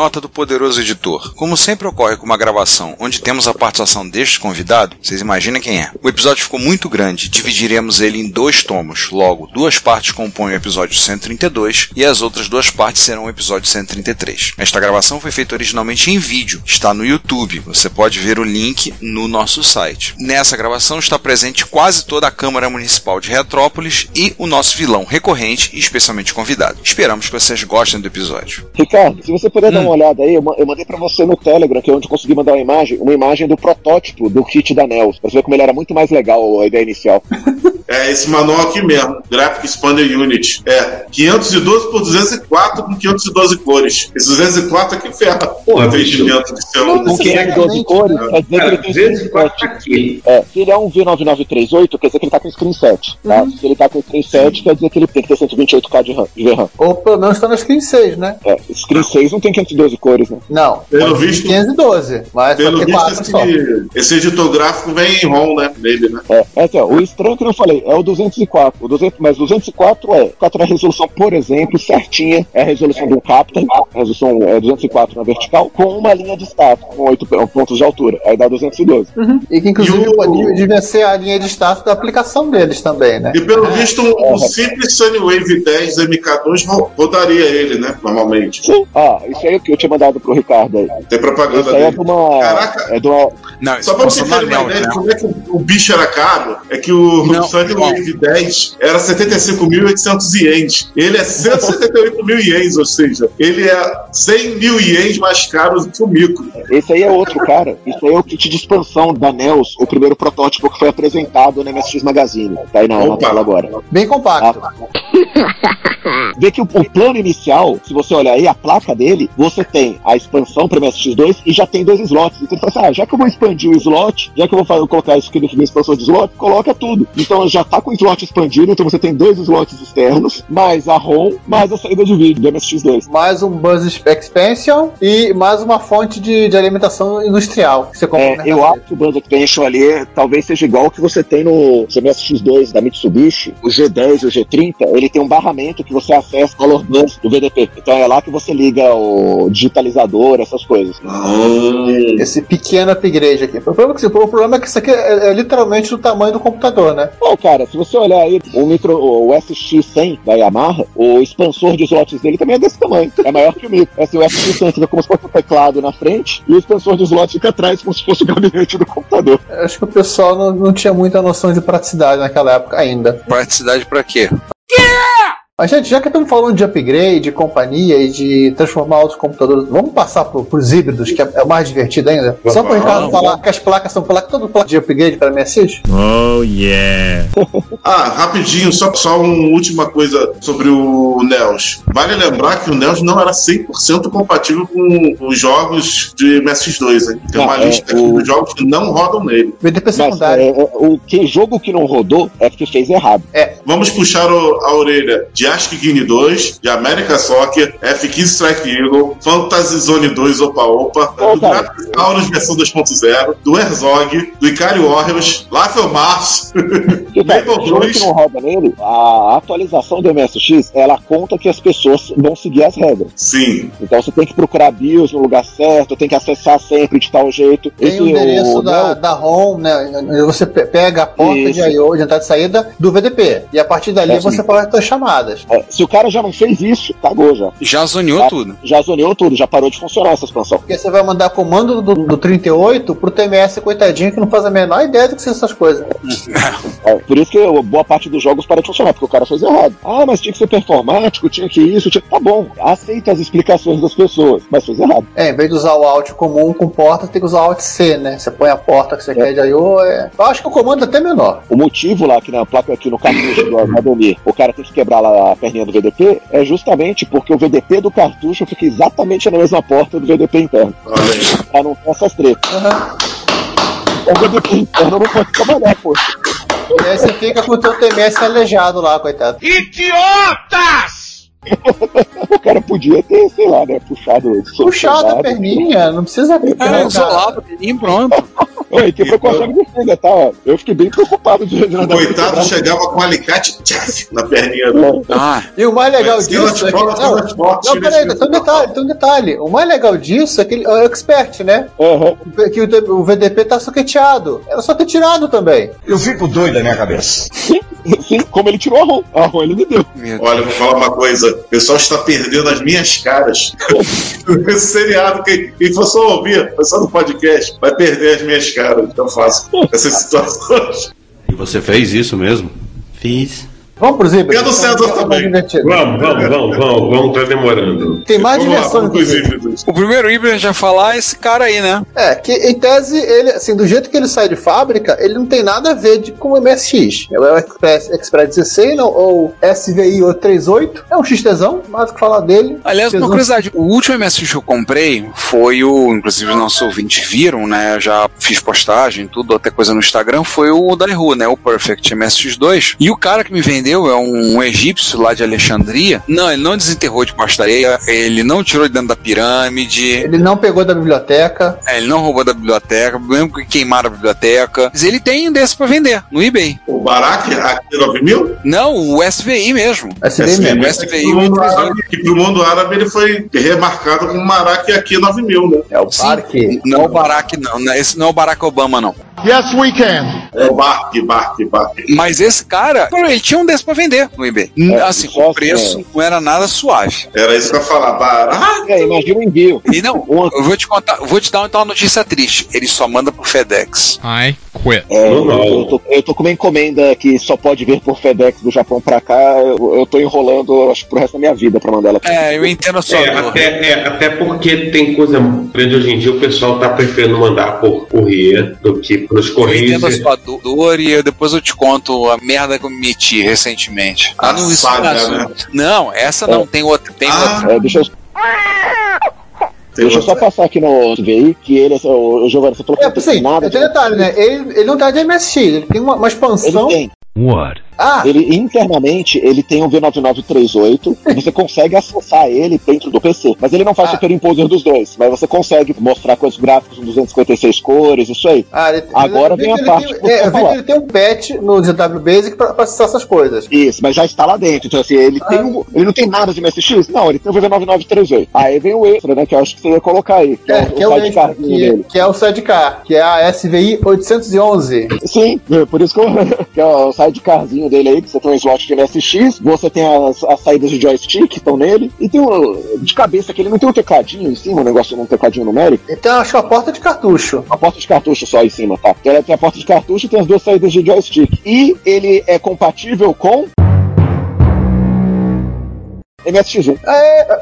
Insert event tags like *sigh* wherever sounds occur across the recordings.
Nota do poderoso editor. Como sempre ocorre com uma gravação onde temos a participação deste convidado, vocês imaginam quem é. O episódio ficou muito grande, dividiremos ele em dois tomos. Logo, duas partes compõem o episódio 132 e as outras duas partes serão o episódio 133. Esta gravação foi feita originalmente em vídeo, está no YouTube. Você pode ver o link no nosso site. Nessa gravação está presente quase toda a Câmara Municipal de Retrópolis e o nosso vilão recorrente e especialmente convidado. Esperamos que vocês gostem do episódio. Ricardo, se você puder dar Hum. Uma olhada aí, eu ma- eu mandei pra você no Telegram, que é onde eu consegui mandar uma imagem, uma imagem do protótipo do kit da Nels, pra você ver como ele era muito mais legal a ideia inicial. É esse manual aqui mesmo, Graphic Expander Unit. É 512 por 204 com 512 cores. Esse 204 aqui ferra o atendimento de seu. Com 512 cores, quer dizer que ele tem aqui. É, se ele é um V9938, quer dizer que ele tá com screen set. Tá? Se ele tá com screen set, quer dizer que ele tem que ter 128K de RAM. De VRAM. Ou pelo menos tá na screen 6, né? É, screen 6 não tem 512 cores, né? Não. Pelo visto- 512, mas Pelo visto, 4 só. esse, esse editor gráfico vem em ROM, né? Nele, né? É, é assim, ó, o estranho que eu falei é o 204. O 200, mas 204 é, 4 é a resolução, por exemplo, certinha, é a resolução do Captain, a resolução é 204 na vertical, com uma linha de status, com 8 pontos de altura. Aí dá 212. E que inclusive E o- pode- devia ser a linha de status da aplicação deles também, né? E pelo visto, um, um simples Sunwave 10 MK2 ro- rodaria ele, né? Normalmente. Sim. Ah, isso aí é o que eu tinha mandado pro Ricardo aí. Tem propaganda Isso aí é dele. de uma. Caraca. É de uma. Não, Só pra você na ter uma ideia né? de como é que o, bicho era caro, é que o Não, Sunwave 10 era 75.800 ienes. Ele é 178 mil ienes, ou seja, ele é 100 mil ienes mais caro do que o micro. Esse aí é outro cara. Isso aí é o kit de expansão da Nels, o primeiro protótipo que foi apresentado no MSX Magazine. Tá aí na, tela agora. Bem compacto. *laughs* Vê que o, o plano inicial, se você olhar aí a placa dele, você tem a expansão para MSX2 e já tem dois slots. Então ele fala assim: ah, já que eu vou expandir o slot, já que eu vou fazer, colocar isso aqui na expansão de slot, coloca tudo. Então já tá com o slot expandido, então você tem dois slots externos, mais a ROM, mais a saída de vídeo do MSX2. Mais um Buzz Expansion e mais uma fonte de, de alimentação industrial que você compra É, eu acho que o Band Expansion ali talvez seja igual o que você tem no seu MSX2 da Mitsubishi, o G10 e o G30, ele tem um barramento que você acessa o Bus do VDP. Então é lá que você liga o digitalizador, essas coisas. Esse pequeno upgrade aqui. O problema, é que, o problema é que isso aqui é, é literalmente do tamanho do computador, né? Bom, cara, se você olhar aí o micro, o SX100 da Yamaha, o expansor de slots dele também é desse tamanho. É maior que o micro. Assim, o SX100 fica como se fosse o teclado na frente e o expansor de slots fica atrás, como se fosse o gabinete do computador. Eu Acho que o pessoal não, não tinha muita noção de praticidade naquela época ainda. Praticidade pra quê? Mas, gente, já que estamos falando de upgrade, de companhia e de transformar outros computadores, vamos passar para os híbridos, que é, é o mais divertido ainda? Só para o Ricardo falar que as placas são placas, todo placa de upgrade para MSX? Oh yeah. *laughs* Ah, rapidinho, só, só uma última coisa sobre o NEOS. Vale lembrar que o NEOS não era 100% compatível com os jogos de MSX2, hein? Tem Não, uma é, lista aqui o- dos jogos que não rodam nele. VDP Mas secundário. é, é, o que jogo que não rodou é porque fez errado. Vamos puxar o- a orelha de ASCII Guinea 2, de America Soccer, F-15 Strike Eagle, Fantasy Zone 2 Opa Opa, Ô, do Taurus versão 2.0, do Herzog, do Ikari Warriors, Lafel Mars, o jogo 2. que não roda nele, a atualização do MSX, ela conta que as pessoas vão seguir as regras. Sim, Então você tem que procurar BIOS no lugar certo, tem que acessar sempre de tal jeito. Tem Esse, o endereço o- da, não, da ROM, né? Você pe- pega a porta Isso. de I.O. de entrada e saída do VDP. E a partir dali É, você faz a sua chamada. Paradas. É, se o cara já não fez isso, cagou já. Já zoneou tudo. Já zoneou tudo, já parou de funcionar essa expansão. Porque você vai mandar comando do, do 38 pro TMS coitadinho que não faz a menor ideia do que são essas coisas. *laughs* É, por isso que boa parte dos jogos para de funcionar, porque o cara fez errado. Ah, mas tinha que ser performático, tinha que isso, tinha... tá bom, aceita as explicações das pessoas, mas fez errado. É, em vez de usar o Alt comum com porta, tem que usar o Alt C, né? Você põe a porta que você quer de I.O. É... Eu acho que o comando é até menor. O motivo lá que na placa aqui no cartucho do Ademir, o cara tem que quebrar lá a perninha do VDP, é justamente porque o VDP do cartucho fica exatamente na mesma porta do VDP interno. Olha aí. Pra não ter essas tretas. O VDP interno não pode trabalhar, pô. E aí você fica com o teu TMS aleijado lá, coitado. *laughs* O cara podia ter, sei lá, né, puxado. Puxado a perninha, não precisa ter. É, isolado, e pronto. Oi, foi cortado de fuga, tá? ó. Eu fiquei bem preocupado de O coitado chegava com um alicate tchaf, na perninha do. Ah, E o mais legal disso é que. Não, não peraí, tem um detalhe, tem um detalhe. O mais legal disso é que ele é o expert, né? Aham. Que o, o VDP tá soqueteado. Era só ter tirado também. Eu fico doido da minha cabeça. Sim, como ele tirou a ROM. A ROM ele me deu. Olha, eu vou falar uma coisa. O pessoal está perdendo as minhas caras. *laughs* *laughs* Esse seriado, quem, quem for só ouvir, foi só no podcast, vai perder as minhas caras. Então faço essas situações. E você fez isso mesmo? Fiz. Vamos pro Zibra. E a do César também. Vamos, vamos, vamos, vamos, vamos, tá demorando. Tem mais Vamos lá, diversão pros isso. híbridos. O primeiro híbrido a gente vai falar é esse cara aí, né? É, que em tese, ele, assim, do jeito que ele sai de fábrica, ele não tem nada a ver de, com o MSX. É o Express, Express 16 não, ou SVI 838. É um XTzão, mais o que falar dele. Aliás, uma curiosidade, o último MSX que eu comprei foi o, inclusive os nossos ouvintes viram, né? Já fiz postagem, tudo, até coisa no Instagram, foi o da né? O Perfect MSX2. E o cara que me vendeu é um egípcio lá de Alexandria. Não, ele não desenterrou de areia, ele não tirou de dentro da pirâmide, Ele não pegou da biblioteca. é, ele não roubou da biblioteca, mesmo que queimaram a biblioteca. Mas ele tem um desse pra vender, no eBay. O Barack, aqui 9000? Não, o SVI mesmo. SVI mesmo. O que SVI pro mundo 838. árabe- que pro mundo árabe ele foi remarcado como Barack aqui 9000, né? É o Sim, parque. Não é o Barack, não. não, Esse não é o Barack Obama, não. É o Bark, Bark, Bark. Mas esse cara, ele tinha um desse pra vender no eBay. É, assim, só o preço é. não era nada suave. Era isso que eu ia falar. Barack. É, imagina o envio. E não, eu vou te contar, eu vou te dar então uma notícia triste. Ele só manda pro FedEx. I quit. É, Normal. eu, tô, eu tô com uma encomenda que só pode vir por FedEx do Japão pra cá. Eu, eu tô enrolando, acho, pro resto da minha vida pra mandar ela pra É, eu entendo a sua É dor. até, é, até porque tem coisa grande hoje em dia, o pessoal tá preferindo mandar por correia do que pelos Eu correios. entendo a sua do- dor e eu- depois eu te conto a merda que eu me meti recentemente. Ah, não, isso saga, não, né? não, essa não, tem outra, tem Ah, outra. É, deixa eu, Tem deixa eu só passar aqui no VI, que ele, o, o Giovanni, você falou que É, não tem assim, nada. tem detalhe, né? Ele, ele não tá de MSX, ele tem uma, uma Ele expansão. tem. What? Ah, Ele internamente ele tem um V9938 e você consegue acessar ele dentro do PC. Mas ele não faz Ah. superimposer dos dois. Mas você consegue mostrar com os gráficos com 256 cores, isso aí. ah, ele, Agora vi vem a ele parte tem- é, falar. que ele tem um patch no ZW Basic pra, pra acessar essas coisas. Isso, mas já está lá dentro. Então, assim, ele, tem um, ele não tem nada de MSX? Não, ele tem um V9938. Aí vem o extra, né? Que eu acho que você ia colocar aí. Que é, É, que é o extra, sidecarzinho que, dele. que é o sidecar, que é a SVI 811. Sim, é, por isso que, eu, *laughs* que é o sidecarzinho dele aí, que você tem um slot de MSX, você tem as, as saídas de joystick que estão nele, e tem um, de cabeça que ele não tem um tecladinho em cima, um negócio de um tecladinho numérico. Então, acho que a porta de cartucho. A porta de cartucho só em cima, tá? Então, Ela tem a porta de cartucho e tem as duas saídas de joystick. E ele é compatível com. MSX1. É,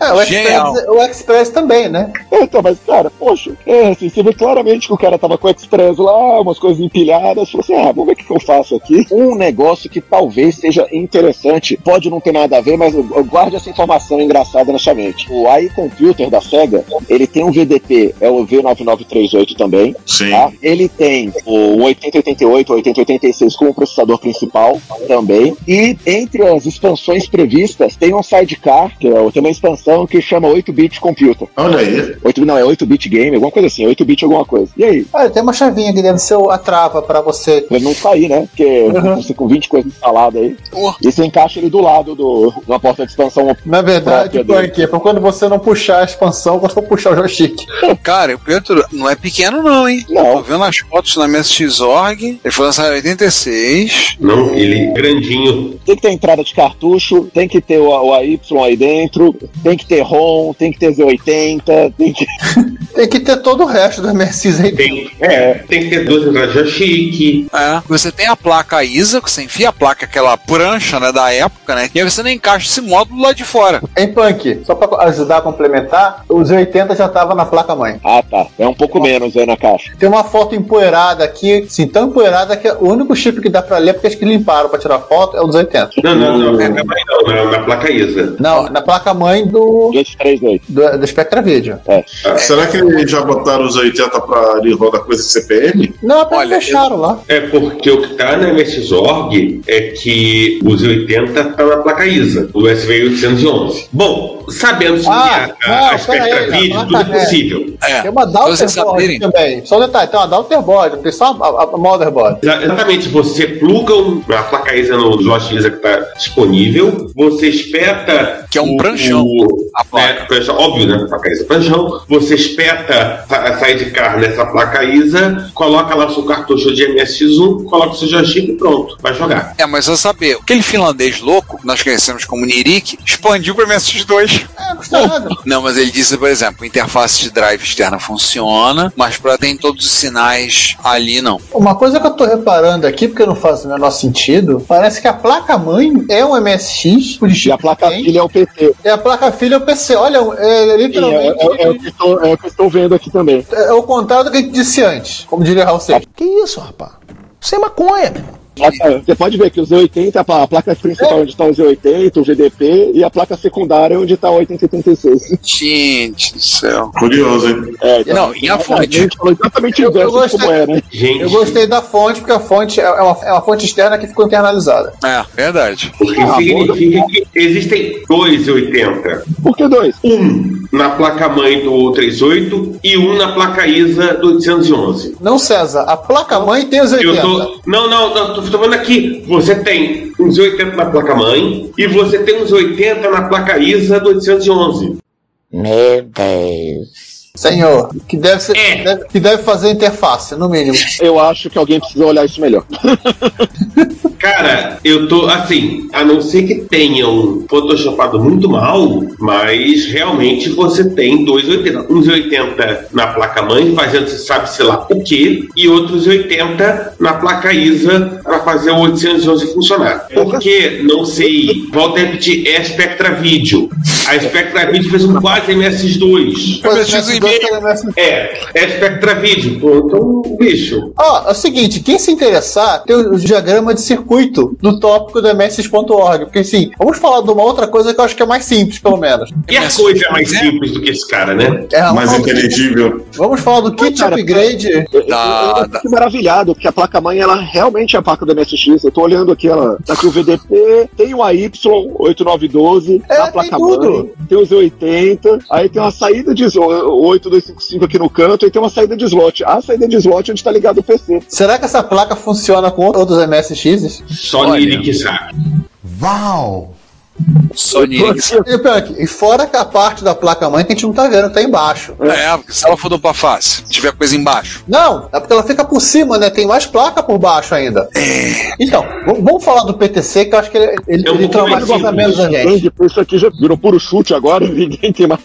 é, o, Genial. Express, o Express também, né? Então, mas, cara, poxa, é assim, você vê claramente que o cara tava com o Express lá, umas coisas empilhadas, falou assim, ah, vamos ver o que, que eu faço aqui. Um negócio que talvez seja interessante, pode não ter nada a ver, mas eu- eu guarde essa informação engraçada na sua mente. O AI Computer da SEGA, ele tem um VDP, é o V9938 também, Sim. tá? Ele tem o 8088, 8086 como processador principal também. E entre as expansões previstas, tem um sidecar, que é, tem uma expansão que chama 8-bit computer. Olha aí. 8, não, é 8-bit game, alguma coisa assim, 8-bit alguma coisa. E aí? Olha, tem uma chavinha que deve ser a trava pra você. Pra não sair, né? Porque você com 20 coisas instaladas aí. E você encaixa ele do lado do, de uma porta de expansão. Na verdade, por quê? Pra quando você não puxar a expansão, quando for puxar o joystick. *laughs* Cara, o Pedro não é pequeno, não, hein? Não. Tô vendo as fotos na MSX.org. Ele foi lançado em 86. Não, ele é grandinho. Tem que ter entrada de cartucho, tem que ter o, o AY aí dentro, tem que ter ROM, tem que ter Z80, tem que. *laughs* Tem que ter todo o resto da MSX aí. Tem, é, tem que ter duas entradas joystick. É. Você tem a placa ISA, que você enfia a placa, aquela prancha, né, da época, né? E aí você não encaixa esse módulo lá de fora. Em Punk, só pra ajudar a complementar, os 80 já tava na placa-mãe. Ah, tá. É um pouco menos aí na caixa. Tem uma foto empoeirada aqui, assim, tão empoeirada que o único chip que dá pra ler, porque acho que limparam pra tirar foto, é o dos 80. Não, não, não, não, não, não, na placa ISA. Não, na placa-mãe do, 238. do, do Spectra Video. É. Será que eles já botaram os 80 pra ali rodar coisa CPM? Não, apenas deixaram lá. É porque o que tá na MSX.org é que os 80 tá na placa ISA, o SV 811. Bom, sabendo Ah, que a, a, a não, Spectra pera aí, Video, a tudo é é. possível. É. Tem uma Daughterboard também. Só um detalhe, tem uma Daughterboard, tem só a, a, a Motherboard. Exa- Exatamente, você pluga um- a placa ISA no slot ISA que está disponível, você espeta. Que é um o- pranchão, o- a placa. né, óbvio, né? Placa ISA pranchão. Você espeta a sidecar nessa placa ISA, coloca lá o seu cartucho de MSX1, coloca o seu joystick e pronto, vai jogar. É, mas eu saber, aquele finlandês louco, que nós conhecemos como Nirik, expandiu para MSX2. É, não custa nada. Não, mas ele disse, por exemplo, interface de drive externa funciona, mas para ter todos os sinais ali não. Uma coisa que eu tô reparando aqui, porque não faz o menor sentido, parece que a placa-mãe é um MSX, por E a placa filha é o PT. E a placa-filha é o PC. Olha, é, Sim, é, literalmente. é- é o que estou, é o que estou vendo aqui também. É o contrário do que a gente disse antes, como diria Raul Seixas. Que isso, rapaz? Isso é maconha, meu. Ah, Você pode ver que o Z80, a pla- a placa principal onde está o Z80, o VDP, e a placa secundária onde está o 8086. Gente do céu. Curioso, hein? É, Não, e a fonte? gente falou exatamente o Eu- eu gostei- como é, né? Gente, Eu gostei da fonte, porque a fonte é uma, é uma fonte externa que ficou internalizada. É, verdade. o que significa que existem dois 80. Por que dois? Um na placa-mãe do 38 e um na placa ISA do 811. Não, César, a placa-mãe tem os 80. Eu tô. Não, não, não, tô, tô falando aqui. Você tem uns 80 na placa-mãe e você tem uns 80 na placa ISA do 811. Meu Deus. Senhor, que deve, ser, É. deve- que deve fazer interface, no mínimo. Eu acho que alguém precisa olhar isso melhor. *laughs* Cara, eu tô assim, a não ser que tenham photoshopado muito mal, mas realmente você tem dois 80. Uns 80 na placa-mãe, fazendo se sabe sei lá o que, e outros 80 na placa ISA para fazer o 811 funcionar. Porque, não sei, volto a repetir, é a Spectra Video. A Spectra Video fez um quase MS2. Coisa MSX MS2 e-mail. que era MS2. É, é a Spectra Video. Pô, então, bicho. Ó, é o seguinte, quem se interessar, tem o diagrama de circuito do tópico do MS.org. Porque assim, vamos falar de uma outra coisa que eu acho que é mais simples, pelo menos. A coisa é mais simples do que esse cara, né? É, Mais inteligível. vamos falar do kit cara, upgrade. Eu, eu, eu dá. fico maravilhado, porque a placa-mãe, ela realmente é a placa do MSX. Eu tô olhando aqui, ela tá aqui o VDP, tem o AY8912 É, na tem placa-mãe, tudo. tem o Z80, aí tem uma saída de slot, 8255 aqui no canto, e tem uma saída de slot. A saída de slot é onde tá ligado o PC. Será que essa placa funciona com outros MSX? Só Olha. Niri que sabe. Uau! Sony. E, e fora que a parte da placa-mãe que a gente não tá vendo, tá embaixo. É, porque se ela for dupla face, tiver coisa embaixo. Não, é porque ela fica por cima, né? Tem mais placa por baixo ainda. Então, v- vamos falar do PTC, que eu acho que ele, ele, É um ele traumatiza menos a gente. Grande, isso aqui já virou puro chute agora, *laughs* ninguém tem mais.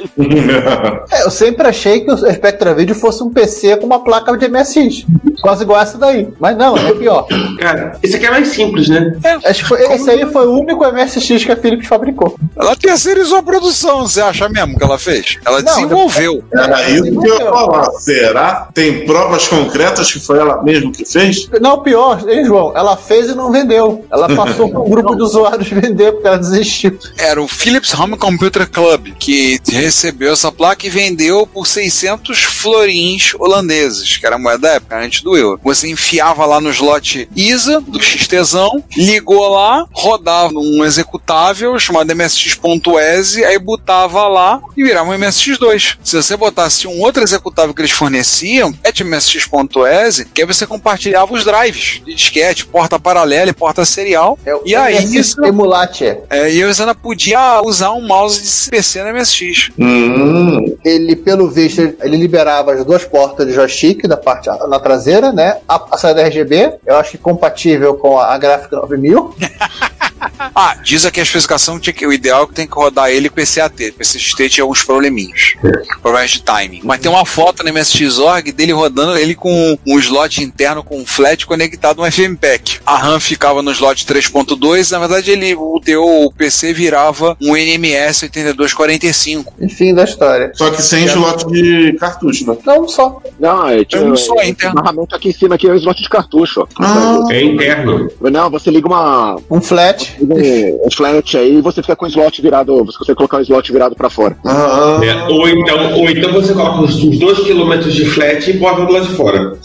É, eu sempre achei que o Spectra Video fosse um PC com uma placa de MSX. Quase igual essa daí. Mas não, é pior. Cara, esse aqui é mais simples, né? Acho que foi, esse aí foi o único MSX que a Philips fabricou. Ela terceirizou a produção, você acha mesmo que ela fez? Ela Não, desenvolveu. Era isso que eu ia falar. Será? Tem provas concretas que foi ela mesmo que fez? Não, pior, hein, João? Ela fez e não vendeu. Ela passou para um grupo de usuários vender porque ela desistiu. Era o Philips Home Computer Club que recebeu essa placa e vendeu por 600 florins holandeses, que era a moeda da época. A gente do euro. Você enfiava lá no slot ISA do XTzão, ligou lá, rodava um executável chamado MSX.exe, aí botava lá e virava um MSX2. Se você botasse um outro executável que eles forneciam, é de MSX.exe, que aí você compartilhava os drives de disquete, porta paralela e porta serial. e aí isso, Emulate. é, e você ainda podia usar um mouse de PC no MSX. Hum. Ele, pelo visto, ele- ele liberava as duas portas de joystick da parte na traseira, né? A, a saída RGB, eu acho que compatível com a, a gráfica 9000. *laughs* *laughs* Ah, diz aqui a especificação tinha que o ideal é que tem que rodar ele com esse AT. Com esse XT tinha alguns probleminhas. Problemas de timing. Mas tem uma foto no MSX.org dele rodando ele com um slot interno com um flat conectado no FMPEG. A RAM ficava no slot 3.2, na verdade ele, o teu o PC virava um NMS 8245. Enfim da história. Só que sem slot de cartucho, né? Não, só. Não, é tipo. É um só é, interno. Aqui em cima aqui é o slot de cartucho, ó. Ah. É interno. Não, você liga uma. Um flat. Um, um flat aí e você fica com o slot virado. Você consegue colocar o slot virado pra fora. Ah, né? Ou, então, ou então você coloca uns 2 km de flat e bota do lado de fora.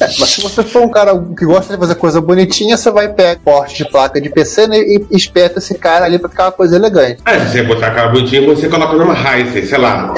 É, mas se você for um cara que gosta de fazer coisa bonitinha, você vai pegar porte de placa de PC né, e espeta esse cara ali pra ficar uma coisa elegante. Ah, se você botar aquela bonitinha, você coloca numa Ryzen, sei lá.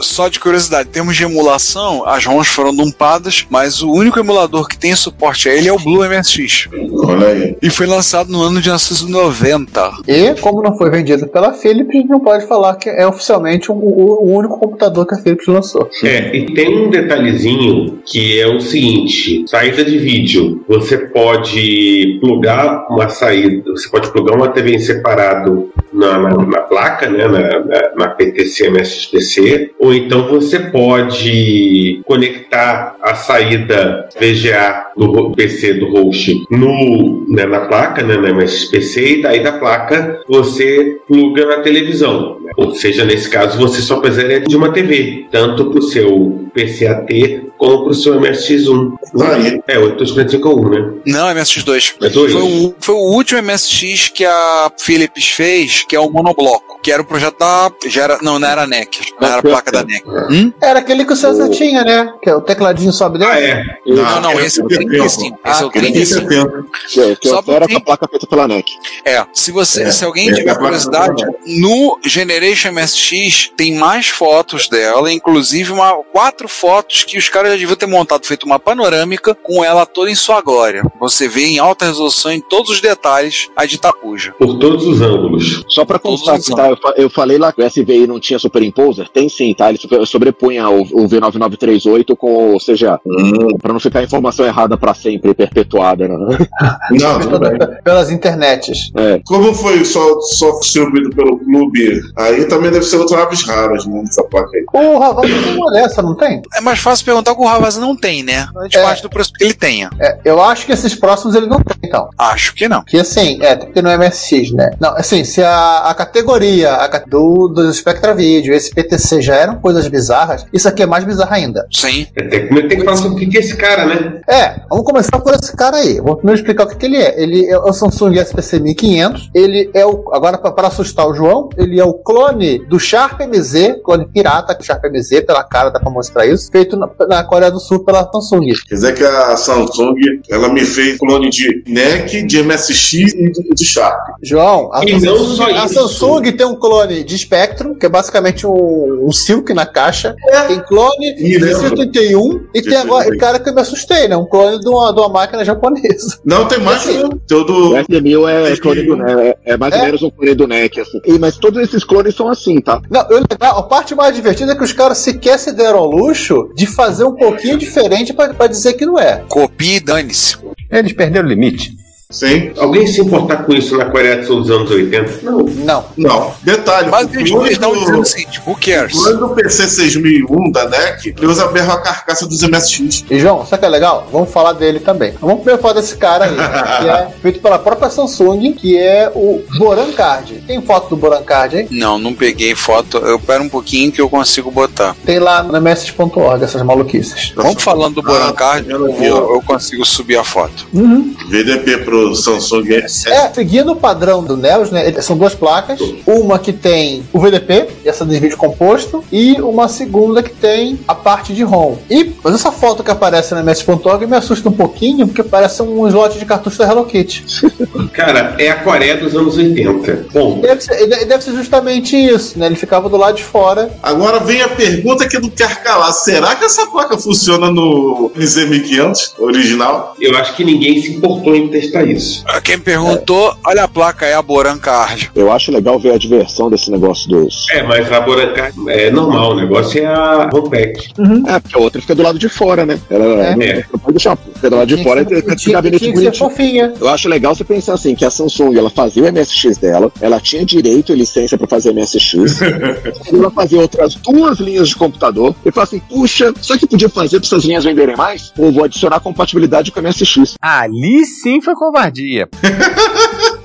Só de curiosidade, em termos de emulação, as ROMs foram dumpadas, mas o único emulador que tem suporte a ele é o Blue MSX. olha aí. E foi lançado no ano de 1990. E, como não foi vendido pela Philips, não pode falar que é oficialmente o, o- o único computador que a Philips lançou. É, e tem um detalhezinho que é o seguinte: saída de vídeo. Você pode plugar uma saída, você pode plugar uma TV em separado na, na- na placa, né, na, na, na PTC MSX-PC, ou então você pode conectar a saída VGA do PC do host no, né, na placa, né, na MSX-PC, e daí da placa você pluga na televisão. né? Ou seja, nesse caso você só precisaria de uma TV, tanto para o seu PCAT como para o seu MSX1. Aí. É, 8245 né? Não, MSX2. É dois? Foi o, foi o último MSX que a Philips fez, que é o monobloco, que era o projeto da. Já era, não, não era a NEC, não era a placa da NEC. Hum? Era aquele que o César tinha, né? Que é o tecladinho sobe dentro. Ah, é. Não, não, esse é o 35. Esse é o Ele tem 35. 70. Que, é- que Só era com a placa feita pela NEC. É, se você, É, se alguém é, tiver é curiosidade, da no Generation MSX tem mais fotos dela, inclusive uma, quatro fotos que os caras já deviam ter montado, feito uma panorâmica com ela toda em sua glória. Você vê em alta resolução em todos os detalhes a de Itapuja. Por todos os ângulos. Só pra constar, os tá, eu, fa- eu falei lá que o SVI não tinha superimposer? Tem sim, tá? Ele sobre- sobrepunha o, o V9938 com o CGA. Hum. Pra não ficar a informação errada pra sempre, perpetuada, né? *laughs* Não, tudo bem. Pelas internets. É. Como foi só, só distribuído pelo clube, aí também deve ser outras aves raras, né? Essa placa aí. O Raval tem uma dessa, não tem? É mais fácil perguntar com o Ravaz não tem, né? A gente É. parte do preço que ele tenha. É, eu acho que esses próximos ele não tem, então. Acho que não. Que assim, é, tem que ter no MSX, né? Não, assim, se a, a categoria a do, do Spectra Video, esse PTC já eram coisas bizarras, isso aqui é mais bizarro ainda. Sim. Tem, tem que falar sobre o que que é esse cara, né? É, vamos começar por esse cara aí. Vou primeiro explicar o que, que ele é. Ele é o Samsung SPC 1500. Ele é o. Agora, pra- para assustar o João, ele é o clone do Sharp MZ, clone pirata do Sharp MZ, pela cara dá pra mostrar isso, feito na, na Coreia do Sul pela Samsung. Quer dizer que a Samsung, ela me fez clone de NEC, de MSX e de, de Sharp. João, a, E Samsung, a. Samsung tem um clone de Spectrum, que é basicamente um, um Silk na caixa. Tem clone de lembro. 71 e tem agora, cara que eu me assustei, né? Um clone de uma, de uma máquina japonesa. Não, tem mais Assim, um. Tem o do. O S1000 é, Esse clone do é, é mais ou É. menos um clone do NEC, assim. E, mas todos esses clones são assim, tá? Não, legal, a parte mais divertida é que os caras sequer se deram ao luxo de fazer um pouquinho diferente pra dizer que não é. Copie e dane-se. Eles perderam o limite. Sim. Alguém se importar com isso na Coreia do Sul dos anos 80? Não. Não. Não. Detalhe. Mas o eles estão dizendo do, o seguinte: who cares? o clone do PC 6001 da NEC, ele usa mesmo a carcaça dos MSX. E João, sabe o que é legal? Vamos falar dele também. Vamos primeiro falar desse cara aí, que é *laughs* feito pela própria Samsung, que é o Boran Card. Tem foto do Boran Card aí? Não, não peguei foto. Eu pero um pouquinho que eu consigo botar. Tem lá no message.org essas maluquices. Vamos falando do Ah, Boran Card, ela eu, eu consigo subir a foto. VDP pro pro Samsung S. É, seguindo o padrão do Neos, né? São duas placas. Uma que tem o VDP, essa de vídeo composto, e uma segunda que tem a parte de ROM. E mas essa foto que aparece na MS.org me assusta um pouquinho, porque parece um slot de cartucho da Hello Kitty. *laughs* Cara, é a Coreia dos anos 80. Bom, Deve ser, deve ser justamente isso, né? Ele ficava do lado de fora. Agora vem a pergunta que não quer calar. Será que essa placa funciona no NZ1500 original? eu acho que ninguém se importou em testar isso. Quem me perguntou, olha a placa, é a Boran Card. Eu acho legal ver a diversão desse negócio dos. É, mas a Borancar é normal, o negócio é a Rompec. É, porque a outra fica do lado de fora, né? Ela É. não pode deixar, fica do lado de Tinha fora e tem gabinete bonitinho. fofinha. Eu acho legal você pensar assim, que a Samsung, ela fazia o MSX dela, ela tinha direito e licença pra fazer MSX, *laughs* ela fazia outras duas linhas de computador, e fala assim, puxa, só que podia fazer pra essas linhas venderem mais? Ou vou adicionar compatibilidade com o MSX. Ali sim foi covardia. *laughs*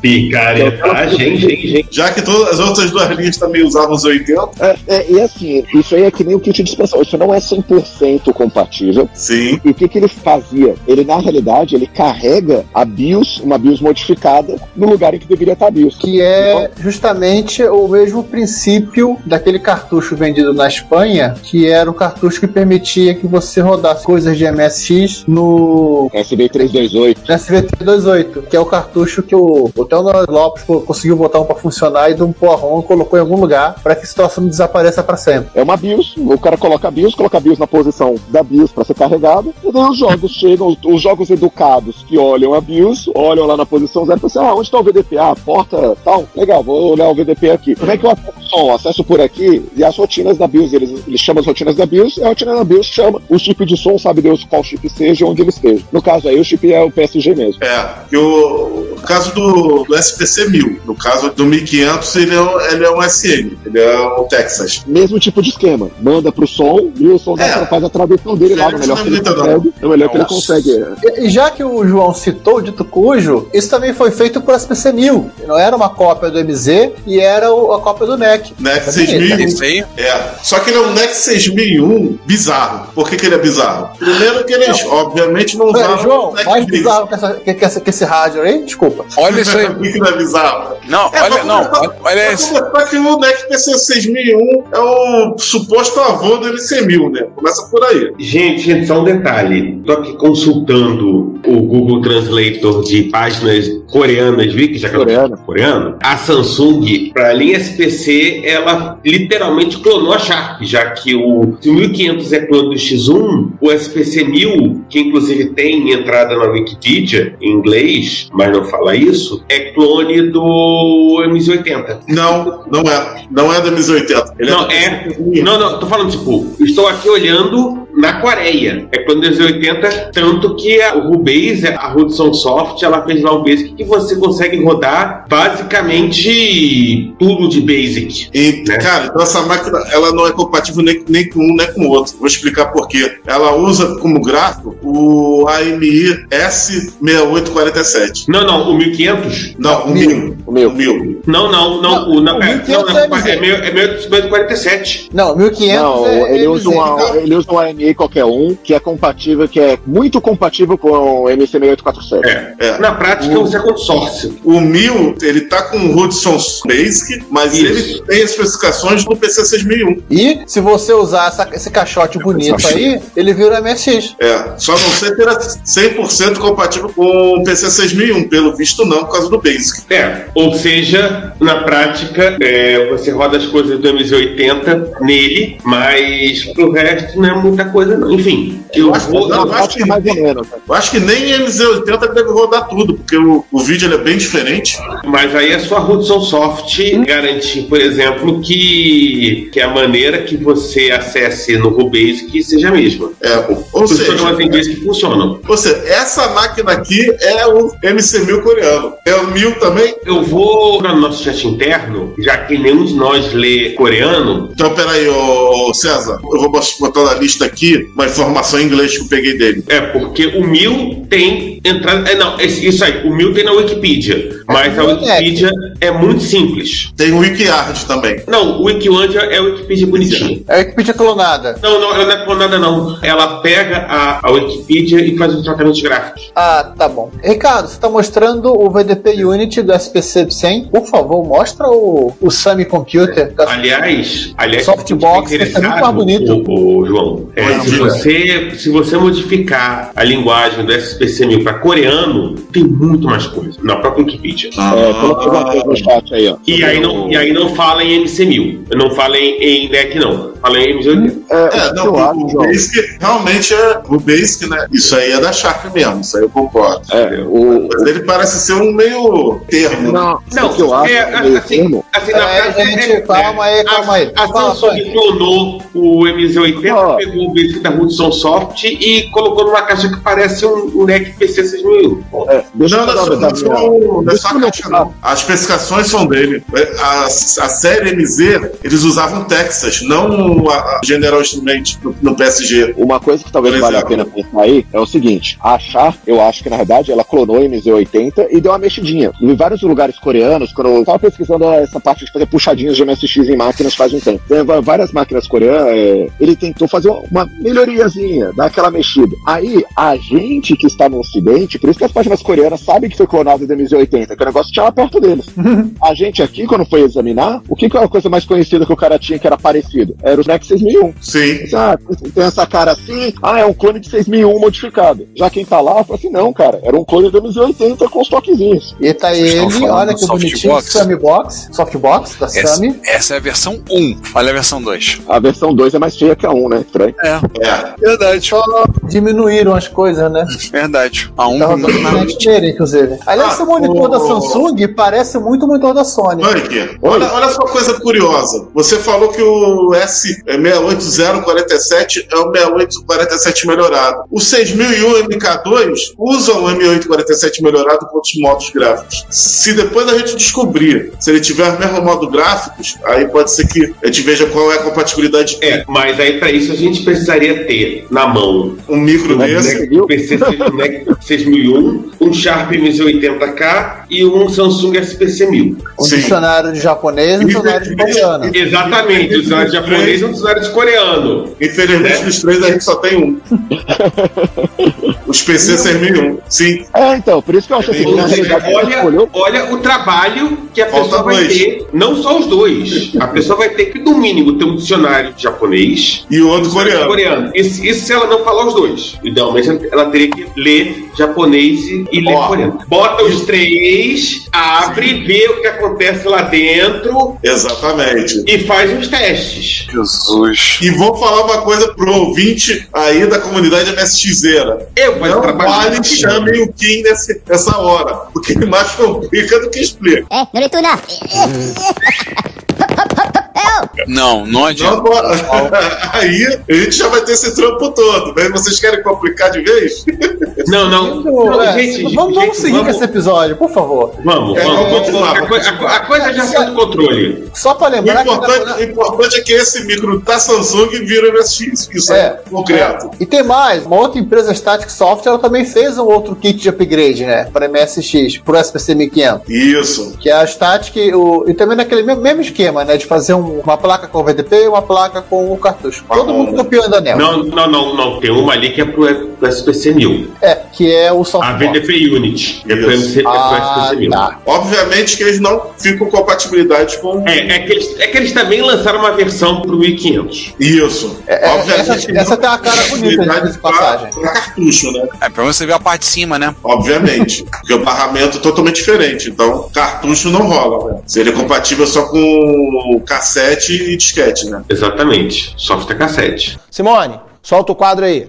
Picaretagem, gente, gente. Já que todas as outras duas linhas também usavam os 80. É, é, e assim, isso aí é que nem o kit de expansão, isso não é 100% compatível. Sim. E o que, que ele fazia? Ele, na realidade, ele carrega a BIOS, uma BIOS modificada, no lugar em que deveria estar a BIOS. Que é justamente o mesmo princípio daquele cartucho vendido na Espanha, que era o cartucho que permitia que você rodasse coisas de MSX no SB 328. SVT28, que é o cartucho que o, o Theodore Lopes co- conseguiu botar um pra funcionar e de um porrão e colocou em algum lugar para que a situação não desapareça para sempre. É uma BIOS, o cara coloca a BIOS, coloca a BIOS na posição da BIOS para ser carregada, e daí os jogos chegam, os, os jogos educados que olham a BIOS, olham lá na posição zero e falam assim, ah, onde tá o VDP? Ah, porta tal, legal, vou olhar o VDP aqui. Como é que eu acesso o som? Acesso por aqui e as rotinas da BIOS, eles, eles chamam as rotinas da BIOS, e a rotina da BIOS chama o chip de som, sabe Deus qual chip seja, onde ele esteja. No caso aí, o chip é o PSG mesmo. É, que o, o caso do, do SPC 1000, no caso do 1500, ele é, um- ele é um SM, ele é um Texas. Mesmo tipo de esquema. Manda pro som e o som É. faz a tradução dele lá, no melhor que ele consegue. É o melhor que ele consegue. é. E, já que o João citou o dito cujo, isso também foi feito por SPC 1000. Não era uma cópia do MZ e era o- a cópia do NEC. NEC Sabia? 6000. Isso aí? É. Só que ele é um NEC 6001 bizarro. Por que, que ele é bizarro? Primeiro que eles, obviamente, não usavam João, o NEC mais bizarro que, essa, que, que esse rádio aí? Desculpa. Olha isso aí. Não é bizarro? Não, É, olha, não, olha, olha começar que o NEC PC 6001 é o suposto avô do LC1000, né? Começa por aí. Gente, gente, só um detalhe. Tô aqui consultando o Google Translator de páginas coreanas, vi que já que eu Coreana. coreano. A Samsung, para a linha SPC, ela literalmente clonou a Sharp, já que o, se o 1500 é clone do X1, o SPC 1000, que inclusive tem entrada na Wikipedia em inglês, mas não fala isso, é clone do MS80. Não, não é. Não é do MS80. Ele Não, do é. PC. Não, não, tô falando, tipo, estou aqui olhando na Coreia. É quando 80, tanto que a, o Rubase, a Hudson Soft, ela fez lá um Basic que você consegue rodar basicamente tudo de Basic. E, Né? cara, então essa máquina ela não é compatível nem, nem com um nem com o outro. Vou explicar por quê. Ela usa como gráfico o AMI S6847. Não, não, o 1500? Não, o Mil. 1000. O meu. O 1000. Não, não, não, Não, o, na, o pera, 1500 não, é não, é meio, é meio 1847. Não, 1500 Não, é, ele, é usa uma, ele usa um AMI qualquer um, que é compatível, que é muito compatível com o MC6847. É. É. Na prática, você é consórcio. O 1000, ele tá com o Hudson Basic, mas Isso. ele tem as especificações do PC 6001. E se você usar essa- esse caixote bonito aí, ele vira MSX. É, só não sei se era 100% compatível com o PC 6001, pelo visto não, por causa do Basic. É, ou seja, na prática, é, você roda as coisas do MS-80 nele, mas pro resto não é muita coisa não. Enfim, eu Eu acho que vou... não, Não, eu acho que que mais ou menos. né? Eu acho que nem MZ80 deve rodar tudo, porque o, o vídeo ele é bem diferente. Mas aí a sua Hudson Soft garante, por exemplo, que, que a maneira que você acesse no Rubasic seja a mesma. É, ou Os seja, programas em inglês que funcionam. ou seja, essa máquina aqui é o MC1000 coreano. É o 1000 também? Eu vou na nosso chat interno, já que nenhum de nós lê coreano. Então, peraí, ô César, eu vou botar na lista aqui uma informação em inglês que eu peguei dele. É, porque o Mil tem entrada. É, não, esse- isso aí, o Mil tem na Wikipedia. Mas a Wikipedia é muito simples. Tem o WikiArt também. Não, o Wikilandia é a Wikipedia bonitinha. É a Wikipedia clonada. Não, não, ela não é clonada, não. Ela pega a, a Wikipedia e faz os tratamentos gráficos. Ah, tá bom. Ricardo, você tá mostrando o VDP Unity do SPC 100? Por favor, mostra o, o Sami Computer. da- Aliás, aliás, Softbox, esse é muito mais bonito. O, o João, é, se, você, se você modificar a linguagem do SPC 1000 para coreano, tem muito mais coisa na própria Wikipedia. É, coloquei uma coisa no chat aí, ó. E aí, não, e aí não fala em MC1000. Não fala em, em NEC, não. Fala em MC80. É, não, o, o Basic realmente é. O Basic, né? Isso aí é da Sharp mesmo, isso aí eu concordo. É, o, Mas ele parece ser um meio termo. não, Não, o que eu acho é, é meio assim, termo. assim, na É, verdade, gente, calma aí, calma aí. A, a Samsung clonou o MZ80, Ó. pegou o Basic da Hudson Soft e colocou numa caixa que parece um, um NEC PC 6001. É, deixa Não, eu não, dar não, uma não, olhada. não, não é Deixa só eu a caixa, não. As especificações são dele. A, a série MZ, eles usavam Texas, não a, a General Instrument no, no PSG. Uma coisa que talvez valha a pena pensar aí é o seguinte: a Sharp, eu acho que na verdade ela clonou o MZ80 e deu uma mexidinha. Em vários lugares coreanos, quando eu tava pesquisando essa parte de fazer puxadinhas de MSX em máquinas faz um tempo. Várias máquinas coreanas, é, ele tentou fazer uma melhoriazinha, dar aquela mexida. Aí, a gente que está no ocidente, por isso que as páginas coreanas sabem que foi clonado do MZ80, que o negócio tinha lá perto deles. *laughs* a gente aqui, quando foi examinar, o que, que era a coisa mais conhecida que o cara tinha que era parecido? Era o NEC 6001. Sim. Ah, tem essa cara assim, ah, é um clone de 6001 modificado. Já quem tá lá, fala assim, não, cara, era um clone do MZ80 com os toquezinhos. E tá Vocês ele, olha que bonitinho, Softbox? Sami Box, Softbox da Essa, Sami. essa é a versão 1. Olha a versão 2. A versão 2 é mais feia que a 1, né? Estranho. É, É. verdade. Só diminuíram as coisas, né? Verdade. A 1 Tava combina bastante mais. nele, inclusive. Aliás, Ah, esse monitor o- da Samsung parece muito o monitor da Sony. Mike, olha, olha só coisa curiosa. Você falou que o S68047 é o 6847 melhorado. O 6001 MK2 usa o M847 melhorado com outros modos gráficos. Se depois a gente descobrir se ele tiver o mesmo modo gráficos, aí pode ser que a gente veja qual é a compatibilidade. É, mas aí para isso a gente precisaria ter na mão Um micro desse. *laughs* Um PC 6001, um Sharp MZ80K e um Samsung SPC 1000. Um Sim. dicionário de japonês e um dicionário de coreano. Exatamente, um dicionário de japonês e um dicionário de coreano. Infelizmente, dos três a gente só tem um. *laughs* Os PC 6001. Sim. É, então, por isso que eu acho assim, realidade ele Olha, escolheu. olha o trabalho que a Falta pessoa vai dois. ter, não só os dois. A pessoa vai ter que, no mínimo, ter um dicionário de japonês E o outro coreano. coreano. Isso, isso se ela não falar os dois. Idealmente, ela teria que ler japonês e ler Ó. coreano. Bota os três, abre, vê o que acontece lá dentro Exatamente. e faz os testes. Jesus. E vou falar uma coisa pro ouvinte aí da comunidade MSXera. Eu vou Não vale o Kim nesse- nessa hora, porque ele mais complica do que explica. Não, *laughs* não adianta. Não, *laughs* aí a gente já vai ter esse trampo todo. Mas vocês querem complicar de vez? Não, não. Não é, gente, vamos, vamos gente, seguir com esse episódio, por favor. Vamos, É, vamos, vamos vamos. continuar, A, vamos coi- a- a coisa já está no controle. Só pra O lembrar que. importante, o importante é que esse micro da Samsung vira MSX. Isso É. é concreto. E tem mais, uma outra empresa Static Soft, ela também fez um outro kit de upgrade, né? Para MSX, pro SPC 1500. Isso. Que é a Static, o, e também naquele mesmo, mesmo esquema, né? De fazer um- uma placa com VDP e uma placa com o cartucho. Todo mundo campeão da NEL. Não, não, não, não. Tem uma ali que é pro, pro SPC 1000. É, que é o A software. VDP Unit. É Isso. É Ah, SPC 1000. tá. Obviamente que eles não ficam compatibilidade com É, é, que eles, é que eles também lançaram uma versão pro 1500. isso. É, é, Obviamente essa- que essa tem uma cara bonita, de passagem. pra- pra cartucho, né? É pra você ver a parte de cima, né? Obviamente. *laughs* porque o barramento é totalmente diferente. Então, cartucho não rola, né? Seria compatível só com cassete e disquete, né? Exatamente. Software cassete. Simone, solta o quadro aí.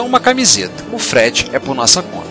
uma camiseta. O frete é por nossa conta.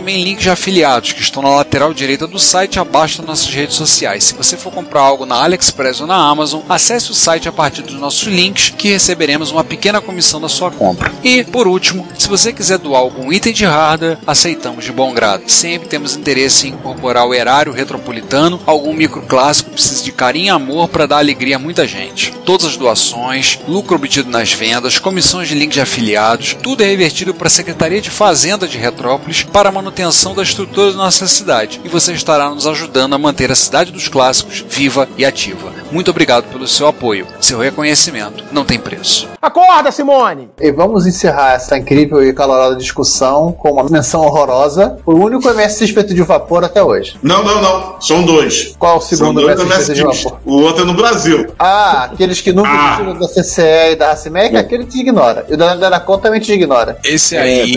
links de afiliados que estão na lateral direita do site abaixo das nossas redes sociais. Se você for comprar algo na AliExpress ou na Amazon, acesse o site a partir dos nossos links que receberemos uma pequena comissão da sua compra. E, por último, se você quiser doar algum item de hardware, aceitamos de bom grado. Sempre temos interesse em incorporar o erário retropolitano, algum microclássico que precisa de carinho e amor para dar alegria a muita gente. Todas as doações, lucro obtido nas vendas, comissões de link de afiliados, tudo é revertido para a Secretaria de Fazenda de Retrópolis para a manutenção da estrutura da nossa cidade. E você estará nos ajudando a manter a cidade dos clássicos viva e ativa. Muito obrigado pelo seu apoio. Seu reconhecimento não tem preço. Acorda, Simone! E vamos encerrar essa incrível e calorosa discussão com uma menção horrorosa. O único MS feito de vapor até hoje. Não, não, não. São dois. Qual o São segundo dois MS feito de vapor? O outro é no Brasil. Ah, aqueles que nunca Ah. da CCE e da Racimec, aquele te ignora. E o da Daracon também te ignora. Esse aí-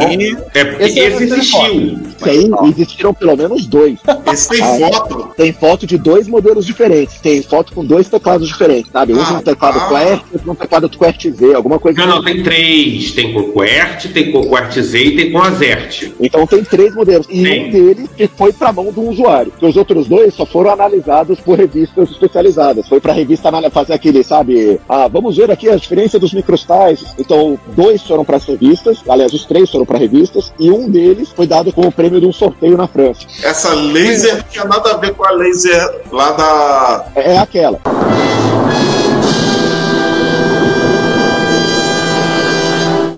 É porque Esse esse, é o Tem, existiram pelo menos dois. Esse tem Ah, foto. Tem foto de dois modelos diferentes. Tem foto com dois teclados diferentes, sabe? Um com Ah, um teclado ah. QWERTY, outro com um teclado QWERTY Z, alguma coisa Não, assim. não, tem três. Tem com QWERTY, tem com QWERTY Z e tem com Azert. Então tem três modelos. E Tem. um deles que foi pra mão do usuário. Porque os outros dois só foram analisados por revistas especializadas. Foi pra revista fazer aquele, sabe? Ah, vamos ver aqui a diferença dos microstais. Então, dois foram para as revistas. Aliás, os três foram para revistas. E um deles foi dado como prêmio de um sorteio na França. Essa laser não tinha nada a ver com a laser lá da. É aquela.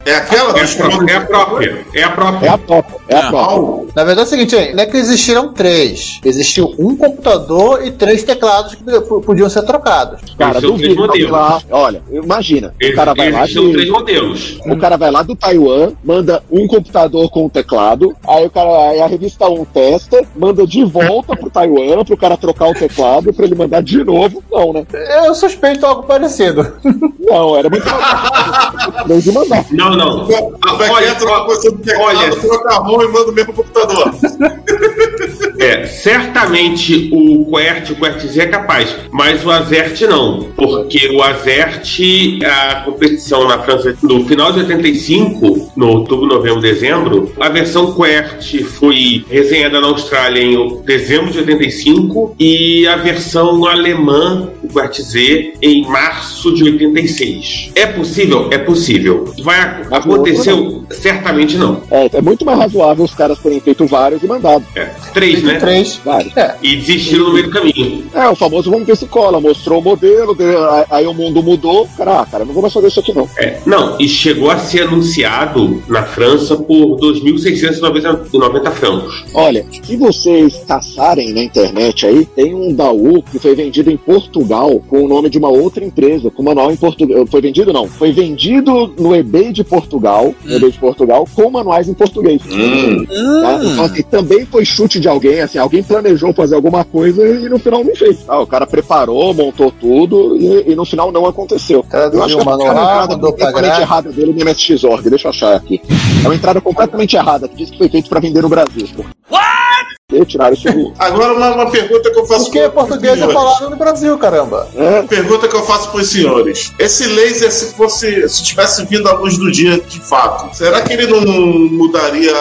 É aquela É a própria. É a própria. É a É própria. a própria. É a própria. Au. Na verdade é o seguinte, não é que existiram três. Existiu um computador e três teclados que podiam ser trocados. Cara, Eles são três duvido. modelos. Lá, olha, imagina. O Eles, cara vai lá são de- três modelos. O cara vai lá do Taiwan, manda um computador com um teclado, aí o cara, aí a revista 1 testa, manda de volta pro Taiwan pro cara trocar o teclado, pra ele mandar de novo. Não, né? Eu suspeito algo parecido. Não, era muito Não *laughs* de mandar. Não, não. Ah, Vai olha, troca você do teclado, olha. troca a mão e manda o mesmo computador. *laughs* É, certamente o QWERTY, o QWERTY Z é capaz, mas o Azert não, porque o Azert, a competição na França no final de 85, no outubro, novembro, dezembro, a versão QWERTY foi resenhada na Austrália em dezembro de 85 e a versão alemã, o QWERTY Z, em março de 86. É possível? É possível. Vai aconteceu? Certamente não. É, é muito mais razoável os caras terem feito vários e mandado. É. Três, né? Três. Vários. É. E desistiram no meio do caminho. É, o famoso vamos ver se cola. Mostrou o modelo, deu- aí- o mundo mudou. Cara, ah, cara, não vou mais fazer isso aqui não. É, não, e chegou a ser anunciado na França por 2.690 francos. Olha, se vocês caçarem na internet aí, tem um Daú que foi vendido em Portugal com o nome de uma outra empresa, com manual em português. Foi vendido não, foi vendido no eBay de Portugal, no eBay de Portugal, com manuais em português. Hum. Tá? Então, assim, também foi chute de alguém assim, alguém planejou fazer alguma coisa e no final não fez. Ah, o cara preparou, montou tudo e, e no final não aconteceu. eu acho que é uma entrada completamente errada dele no MSX.org. Deixa eu achar aqui. É uma entrada completamente errada, que diz que foi feito pra vender no Brasil. Pô. E tiraram isso do... *laughs* Agora, uma, uma pergunta que eu faço Porque português é falado no Brasil, caramba. É, Pergunta que eu faço para os senhores. Esse laser, se fosse, se tivesse vindo à luz do dia de fato, será que ele não mudaria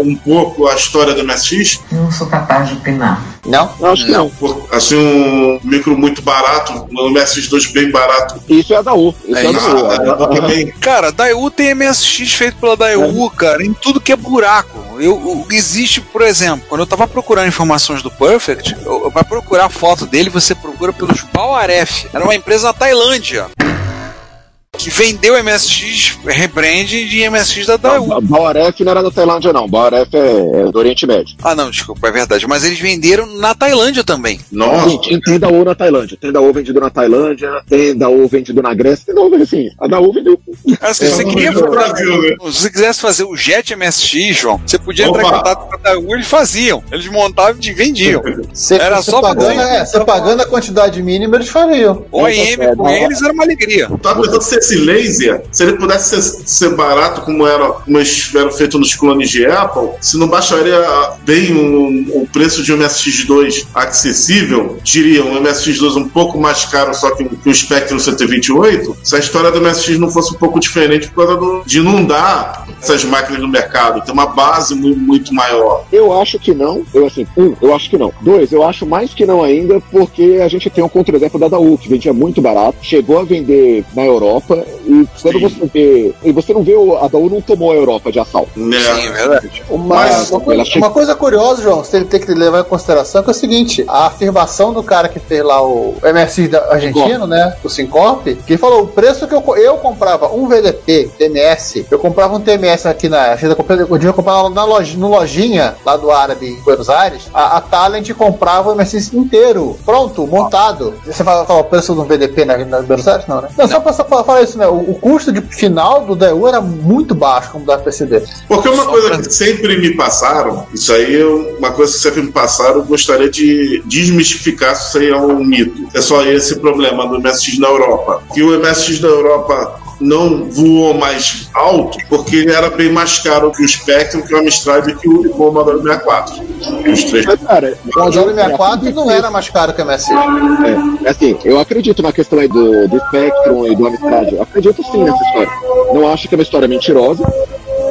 um pouco a história do MSX? Não sou capaz de opinar. Não? acho que não. Assim, um micro muito barato, um MSX2 bem barato. Isso é da U. Isso É é, isso, da U. Ah. Cara, Daewoo tem MSX feito pela Daewoo, cara, em tudo que é buraco. Eu, eu- existe, por exemplo, quando eu tava procurando informações do Perfect, eu, eu- pra procurar foto dele, você procura pelos Bauaref. Era uma empresa na Tailândia. Que vendeu MSX rebrand de MSX da Daewoo. Baoref não era da Tailândia, não. Baoref é, é do Oriente Médio. Ah, não, desculpa, é verdade. Mas eles venderam na Tailândia também. Nossa, Sim, tem, tem da U na Tailândia. Tem da U vendido na Tailândia, tem da U vendido na Grécia, tem da U, assim. A da U vendeu. Cara, se É, você não queria no Brasil, né? Se você quisesse fazer o Jet MSX, João, você podia entrar em Opa. contato com a Daewoo, eles faziam. Eles montavam e vendiam. Você, Era você só pra pagando, é, você pagando a quantidade mínima, eles fariam. O AM com eles era uma alegria. Tava pensando esse laser, se ele pudesse ser, ser barato como era como eles eram feitos nos clones de Apple, se não baixaria bem o, o preço de um MSX2 acessível, diria um MSX2 um pouco mais caro só que, um- que Spectrum 128, se a história do MSX não fosse um pouco diferente por causa do, de inundar essas máquinas no mercado, ter uma base mu- muito maior. Eu acho que não. Eu, assim, um, eu acho que não. Dois, eu acho mais que não ainda, porque a gente tem um contra-exemplo da Daú, que vendia muito barato, chegou a vender na Europa, e Sim. você vê. E você não vê, o- a Daú não tomou a Europa de assalto. Né? Sim, é verdade. Uma, Mas uma, coisa, chega- uma coisa curiosa, João, você tem que levar em consideração que é o seguinte: a afirmação do cara que fez lá o da argentino, né? O Syncorp, que falou: o preço que eu, eu comprava um VDP, TMS, eu comprava um TMS aqui na. Eu devia comprar na loja, no lojinha lá do árabe em Buenos Aires. A, a Talent comprava o MSX inteiro, pronto, montado. Você fala, fala o preço do VDP na, na Buenos Aires? Não, né? Não, só pra, só pra falar isso, né? O, o custo de final do DU era muito baixo, como dá pra perceber. Porque uma Só coisa pra- que sempre me passaram, isso aí é uma coisa que sempre me passaram, eu gostaria de desmistificar se isso aí é um mito. É só esse problema do MSX na Europa. Que o MSX da Europa não voou mais alto porque ele era bem mais caro que o Spectrum, que o Amstrad e que o Commodore 64. E os três. Cara, O Commodore 64 não era mais caro que o MSX. É, assim, eu acredito na questão aí do, do Spectrum e do Amstrad. Eu acredito sim nessa história. Não acho que é uma história mentirosa.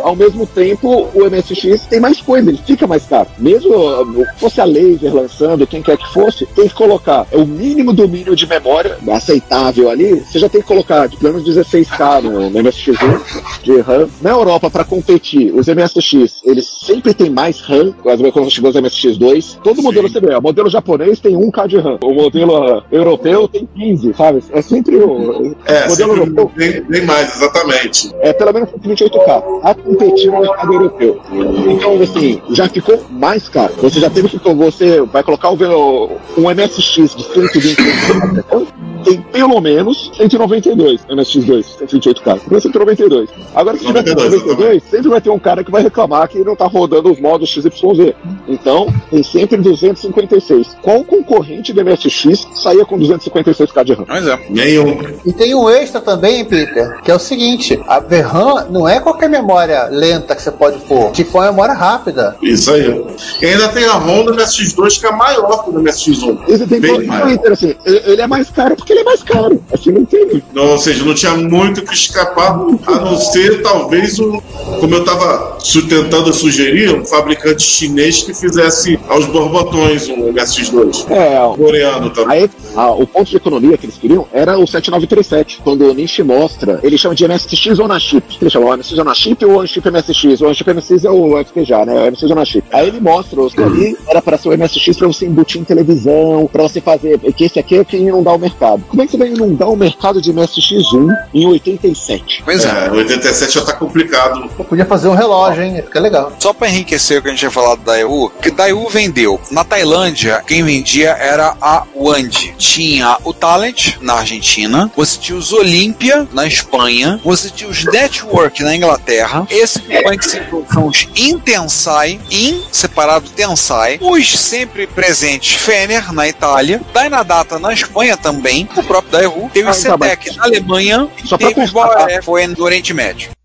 Ao mesmo tempo, o MSX tem mais coisa, ele fica mais caro. Mesmo uh, fosse a laser lançando, quem quer que fosse, tem que colocar o mínimo domínio de memória aceitável ali. Você já tem que colocar de menos 16K no, no MSX1 de RAM. Na Europa, para competir, os MSX, eles sempre tem mais RAM, quando chegou os MSX2. Todo modelo você vê, o modelo japonês tem 1K de RAM, o modelo uh, europeu tem 15, sabe? É sempre o, É, o modelo europeu bem, bem mais, exatamente. é pelo menos 28K, a competir no mercado europeu. Então, assim, já ficou mais caro. Você já teve que. Você vai colocar o, um MSX de 120 *laughs* tem pelo menos 192 MSX2, 128K. Tem 192. Agora, se tiver 92, 192, sempre vai ter um cara que vai reclamar que não tá rodando os modos XYZ. Então, tem sempre 256. Qual concorrente do MSX saía com 256K de RAM? Mas é. Nenhum. E tem um extra também, Peter, que é o seguinte: a VRAM não é qualquer memória lenta que você pode pôr, tipo uma memória rápida. Isso aí. E ainda tem a ROM do MSX2 que é maior que o do MSX1. Esse tem Bem mais. Twitter, assim, ele ele é mais caro porque ele é mais caro. Assim, não tem. Não, ou seja, não tinha muito o que escapar, a não ser talvez um, como eu estava tentando sugerir, um fabricante chinês que fizesse aos borbotões um MSX2. É, Coreano também. Aí, a- o ponto de economia que eles queriam era o 7937. Quando o Nishi mostra, ele chama de MSX on a chip. O que ele chama? O MSX on a chip ou o chip MSX? O chip MSX é o FPGA, né? O MSX on a chip. Aí ele mostra, os ali era para ser o MSX para você embutir em televisão, para você fazer. Que esse aqui é que ia inundar o mercado. Como é que você vai inundar o mercado de MSX1 em 87? Pois é. É, 87 já tá complicado. Eu podia fazer um relógio. imagem, fica legal. Só para enriquecer o que a gente tinha falado da Daewoo, que Daewoo vendeu. Na Tailândia, quem vendia era a Wand. Tinha o Talent na Argentina, você tinha os Olympia na Espanha, você tinha os Network na Inglaterra, esse que se são os Intensai, In separado Tensai, os sempre presentes Fener na Itália, Dynadata na Espanha também, o próprio Daewoo, teve o Ah, tá, Cetec na Alemanha e Só pra teve os constar, Bauer foi no Oriente Médio.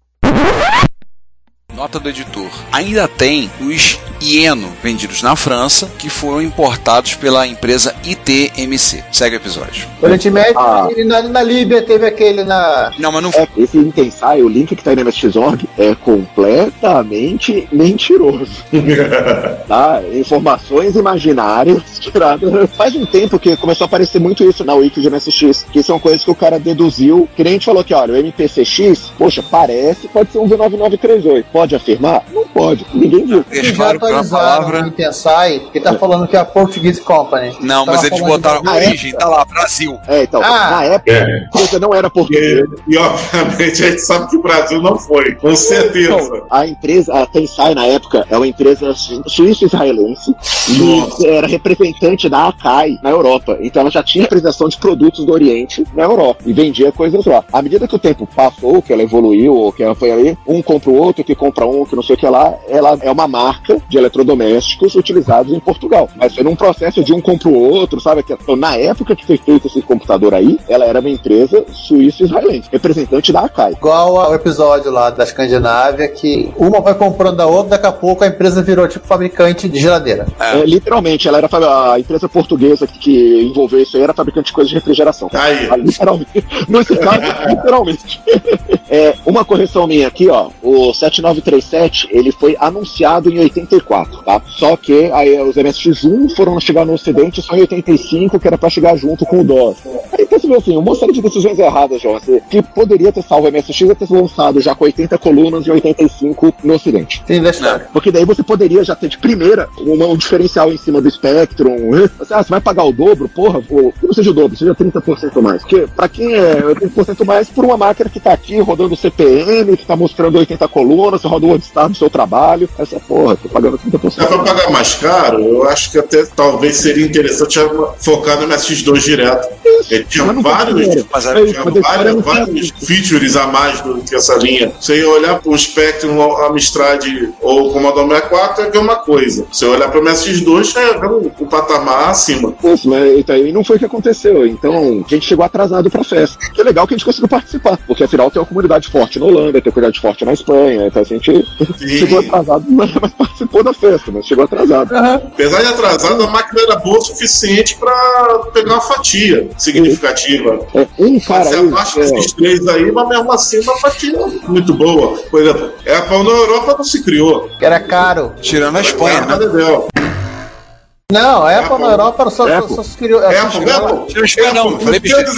Nota do editor. Ainda tem os Ieno vendidos na França, que foram importados pela empresa ITMC. Segue o episódio. Oriente Médio Ah. na, na Líbia teve aquele na. Não, mas não É, esse Intensai, o link que tá aí no MSX.org, é completamente mentiroso. *laughs* tá? Informações imaginárias *laughs* tiradas. Faz um tempo que começou a aparecer muito isso na Wiki de MSX, que são coisas que o cara deduziu. Que nem a gente falou que, olha, o MPCX, poxa, parece, pode ser um V9938. Pode afirmar? Não pode. Ninguém viu. Deixa já claro que uma atualizaram palavra. o Intensai, que tá falando que é a Portuguese Company. Não, mas eles botaram a origem, tá lá, Brasil. É, então, Ah. na época, É. a empresa não era portuguesa. E, e, obviamente a gente sabe que o Brasil não foi, com certeza. Então, a empresa, a Tensai na época, é uma empresa su- suíço-israelense Nossa. e era representante da Akai na Europa. Então ela já tinha representação de produtos do Oriente na Europa e vendia coisas lá. À medida que o tempo passou, que ela evoluiu, ou que ela foi ali, um compra o outro, que compra um, que não sei o que lá, ela é uma marca de eletrodomésticos utilizados em Portugal. Mas foi num processo de um compra o outro, sabe? Então, na época que foi feito esse computador aí, ela era uma empresa suíço-israelense, representante da Akai. Igual ao episódio lá da Escandinávia, que uma vai comprando a outra, daqui a pouco a empresa virou tipo fabricante de geladeira. É, literalmente, ela era a empresa portuguesa que, que envolveu isso aí era fabricante de coisas de refrigeração. Aí. Ah, Literalmente. Nesse *laughs* caso, literalmente. *laughs* É, uma correção minha aqui, ó. O 7937, ele foi anunciado em 84, tá? Só que aí os MSX1 foram chegar no ocidente só em 85, que era pra chegar junto com o DOS. Aí então você vê assim, uma série de decisões erradas, João, assim, que poderia ter salvo o MSX e ter lançado já com 80 colunas em 85 no ocidente. Da história. Porque daí você poderia já ter de primeira uma- um diferencial em cima do Spectrum. Você, ah, você vai pagar o dobro? Porra, ou, que não seja o dobro, seja 30% mais. Porque pra quem é 30% mais por uma máquina que tá aqui rodando CPM, que tá mostrando 80 colunas, roda o WordStar do seu trabalho. Essa porra, tô pagando 30%. É pra pagar mais caro, eu acho que até talvez seria interessante focar no MSX2 direto. Ele tinha Mas vários. Mas É era- isso, tinha mas vários, features a mais do que essa linha. Você ia olhar pro Spectrum, Amstrad ou o Commodore 64 é uma coisa. Você olhar pro MSX2 é ver um, um patamar acima. Isso, mas então, e não foi o que aconteceu. Então, a gente chegou atrasado pra festa. Que é legal que a gente conseguiu participar, porque afinal tem uma comunidade forte na Holanda, tem uma comunidade forte na Espanha, então a gente chegou atrasado, mas, participou da festa, mas chegou atrasado. Apesar de atrasado, a máquina era boa o suficiente pra pegar uma fatia significativa. É, um cara Você aí, abaixa é, esses três aí, mas mesmo assim uma fatia muito boa. Por exemplo, é a pau na Europa não se criou. Era caro. Tirando a Espanha, É, né? Não, a Apple, Apple. na Europa só, só, Apple. só se criou. Apple, só Apple. Não, falei besteira.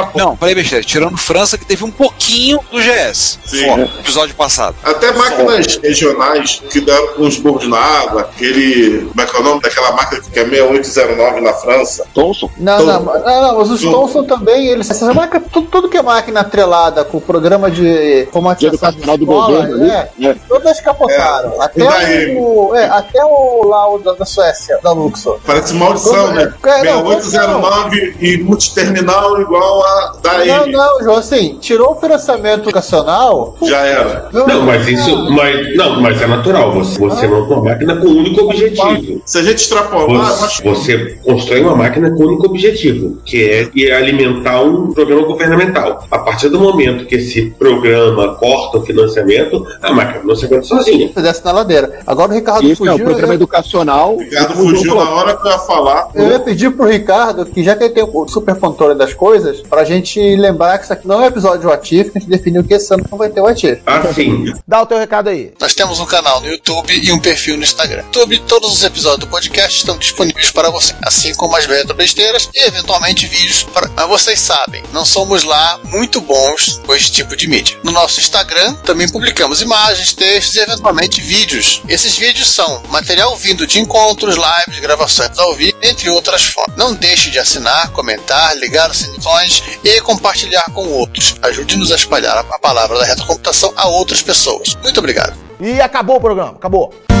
Apple. Não, falei besteira. Tirando França, que teve um pouquinho do GS. Sim. Só, episódio passado. Até máquinas regionais que dão uns burros na água, aquele. Como é que é o nome daquela máquina que é 6809 na França? Thomson. Não, não, não, não, mas os Thomson também, eles, essa máquina, tudo, tudo que é máquina atrelada com o programa de informatização de educacional do governo ali. é, É. todas capotaram. É, até, o, é, até o lá o da, da Suécia, da Luxor. Parece maldição, Como- né? é, não, 6809 e multiterminal igual a da Não, M. não, João, assim, tirou o financiamento educacional. Já era. Não, mas isso. Mas, não, mas é natural. Você, você monta uma máquina com um único objetivo. Se a gente extrapolar, Você, você constrói uma máquina com um único objetivo, que é, que é alimentar um programa governamental. A partir do momento que esse programa corta o financiamento, a máquina não se aguenta sozinha. Desce na ladeira. Agora o Ricardo Isso é fugiu. o programa eu, educacional. O Ricardo fugiu na hora que eu ia falar. eu ia pedir pro Ricardo que, já que ele tem o super controle das coisas, pra gente lembrar que isso aqui não é episódio ativo, que a gente definiu que esse ano não vai ter o ativo. Assim, Dá o teu recado aí. Nós temos um canal no YouTube e um perfil no Instagram. No YouTube, todos os episódios do podcast estão disponíveis para você, assim como as retro besteiras e eventualmente vídeos. Para... Mas vocês sabem, não somos lá muito bons com esse tipo de mídia. No nosso Instagram também publicamos imagens, textos e eventualmente vídeos. Esses vídeos são material vindo de encontros, lives, gravações ao vivo, entre outras formas. Não deixe de assinar, comentar, ligar os sininhos e compartilhar com outros. Ajude-nos a espalhar a palavra da retrocomputação a outras pessoas. Muito obrigado. E acabou o programa, acabou.